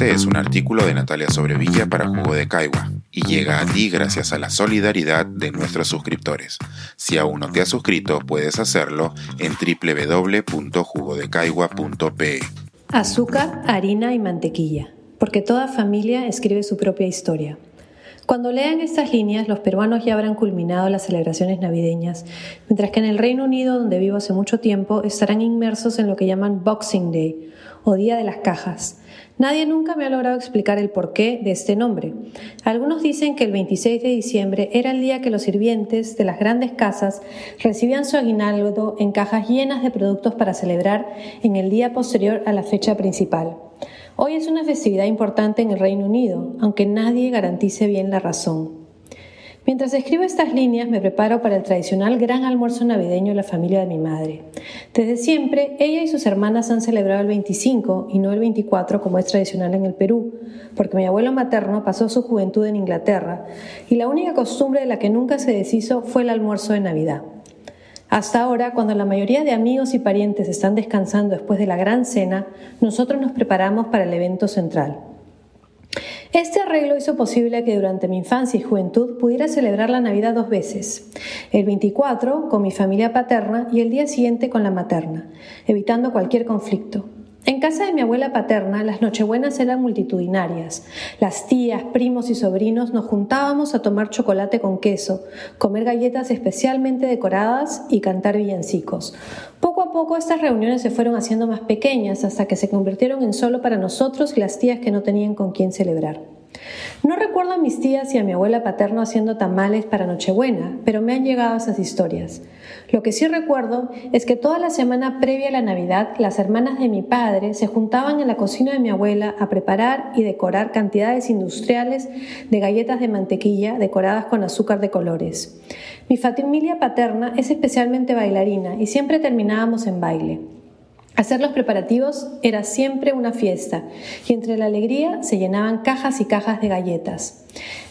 Este es un artículo de Natalia Sobrevilla para Jugo de Caigua y llega a ti gracias a la solidaridad de nuestros suscriptores. Si aún no te has suscrito, puedes hacerlo en www.jugodecaigua.pe. Azúcar, harina y mantequilla, porque toda familia escribe su propia historia. Cuando lean estas líneas, los peruanos ya habrán culminado las celebraciones navideñas, mientras que en el Reino Unido, donde vivo hace mucho tiempo, estarán inmersos en lo que llaman Boxing Day o Día de las Cajas. Nadie nunca me ha logrado explicar el porqué de este nombre. Algunos dicen que el 26 de diciembre era el día que los sirvientes de las grandes casas recibían su aguinaldo en cajas llenas de productos para celebrar en el día posterior a la fecha principal. Hoy es una festividad importante en el Reino Unido, aunque nadie garantice bien la razón. Mientras escribo estas líneas me preparo para el tradicional gran almuerzo navideño de la familia de mi madre. Desde siempre, ella y sus hermanas han celebrado el 25 y no el 24 como es tradicional en el Perú, porque mi abuelo materno pasó su juventud en Inglaterra y la única costumbre de la que nunca se deshizo fue el almuerzo de Navidad. Hasta ahora, cuando la mayoría de amigos y parientes están descansando después de la gran cena, nosotros nos preparamos para el evento central. Este arreglo hizo posible que durante mi infancia y juventud pudiera celebrar la Navidad dos veces, el 24 con mi familia paterna y el día siguiente con la materna, evitando cualquier conflicto. En casa de mi abuela paterna las nochebuenas eran multitudinarias. Las tías, primos y sobrinos nos juntábamos a tomar chocolate con queso, comer galletas especialmente decoradas y cantar villancicos. Poco a poco estas reuniones se fueron haciendo más pequeñas hasta que se convirtieron en solo para nosotros y las tías que no tenían con quién celebrar. No recuerdo a mis tías y a mi abuela paterna haciendo tamales para Nochebuena, pero me han llegado esas historias. Lo que sí recuerdo es que toda la semana previa a la Navidad, las hermanas de mi padre se juntaban en la cocina de mi abuela a preparar y decorar cantidades industriales de galletas de mantequilla decoradas con azúcar de colores. Mi familia paterna es especialmente bailarina y siempre terminábamos en baile. Hacer los preparativos era siempre una fiesta y entre la alegría se llenaban cajas y cajas de galletas.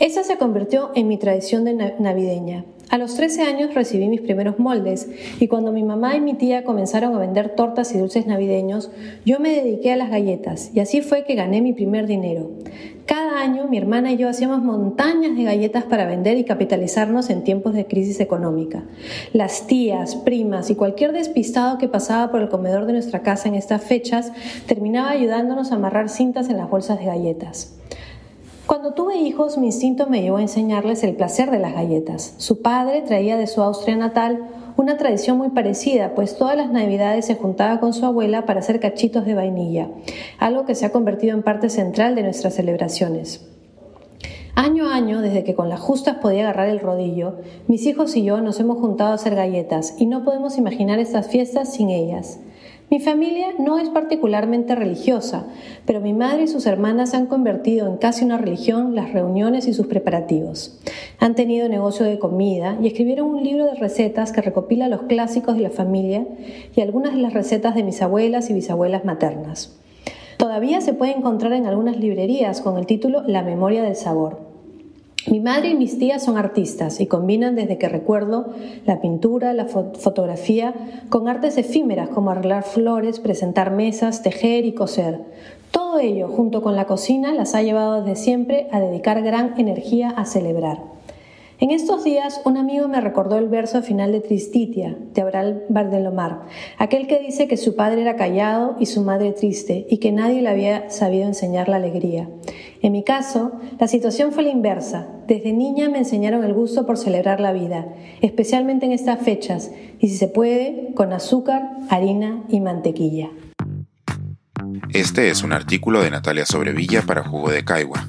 Esa se convirtió en mi tradición de navideña. A los 13 años recibí mis primeros moldes y cuando mi mamá y mi tía comenzaron a vender tortas y dulces navideños, yo me dediqué a las galletas y así fue que gané mi primer dinero. Cada año mi hermana y yo hacíamos montañas de galletas para vender y capitalizarnos en tiempos de crisis económica. Las tías, primas y cualquier despistado que pasaba por el comedor de nuestra casa en estas fechas terminaba ayudándonos a amarrar cintas en las bolsas de galletas. Cuando tuve hijos, mi instinto me llevó a enseñarles el placer de las galletas. Su padre traía de su Austria natal una tradición muy parecida, pues todas las navidades se juntaba con su abuela para hacer cachitos de vainilla, algo que se ha convertido en parte central de nuestras celebraciones. Año a año, desde que con las justas podía agarrar el rodillo, mis hijos y yo nos hemos juntado a hacer galletas y no podemos imaginar estas fiestas sin ellas. Mi familia no es particularmente religiosa, pero mi madre y sus hermanas han convertido en casi una religión las reuniones y sus preparativos. Han tenido negocio de comida y escribieron un libro de recetas que recopila los clásicos de la familia y algunas de las recetas de mis abuelas y bisabuelas maternas. Todavía se puede encontrar en algunas librerías con el título La memoria del sabor. Mi madre y mis tías son artistas y combinan desde que recuerdo la pintura, la fotografía, con artes efímeras como arreglar flores, presentar mesas, tejer y coser. Todo ello, junto con la cocina, las ha llevado desde siempre a dedicar gran energía a celebrar. En estos días, un amigo me recordó el verso final de Tristitia, de Abral Bardelomar, aquel que dice que su padre era callado y su madre triste, y que nadie le había sabido enseñar la alegría. En mi caso, la situación fue la inversa. Desde niña me enseñaron el gusto por celebrar la vida, especialmente en estas fechas, y si se puede, con azúcar, harina y mantequilla. Este es un artículo de Natalia Sobrevilla para Jugo de Caigua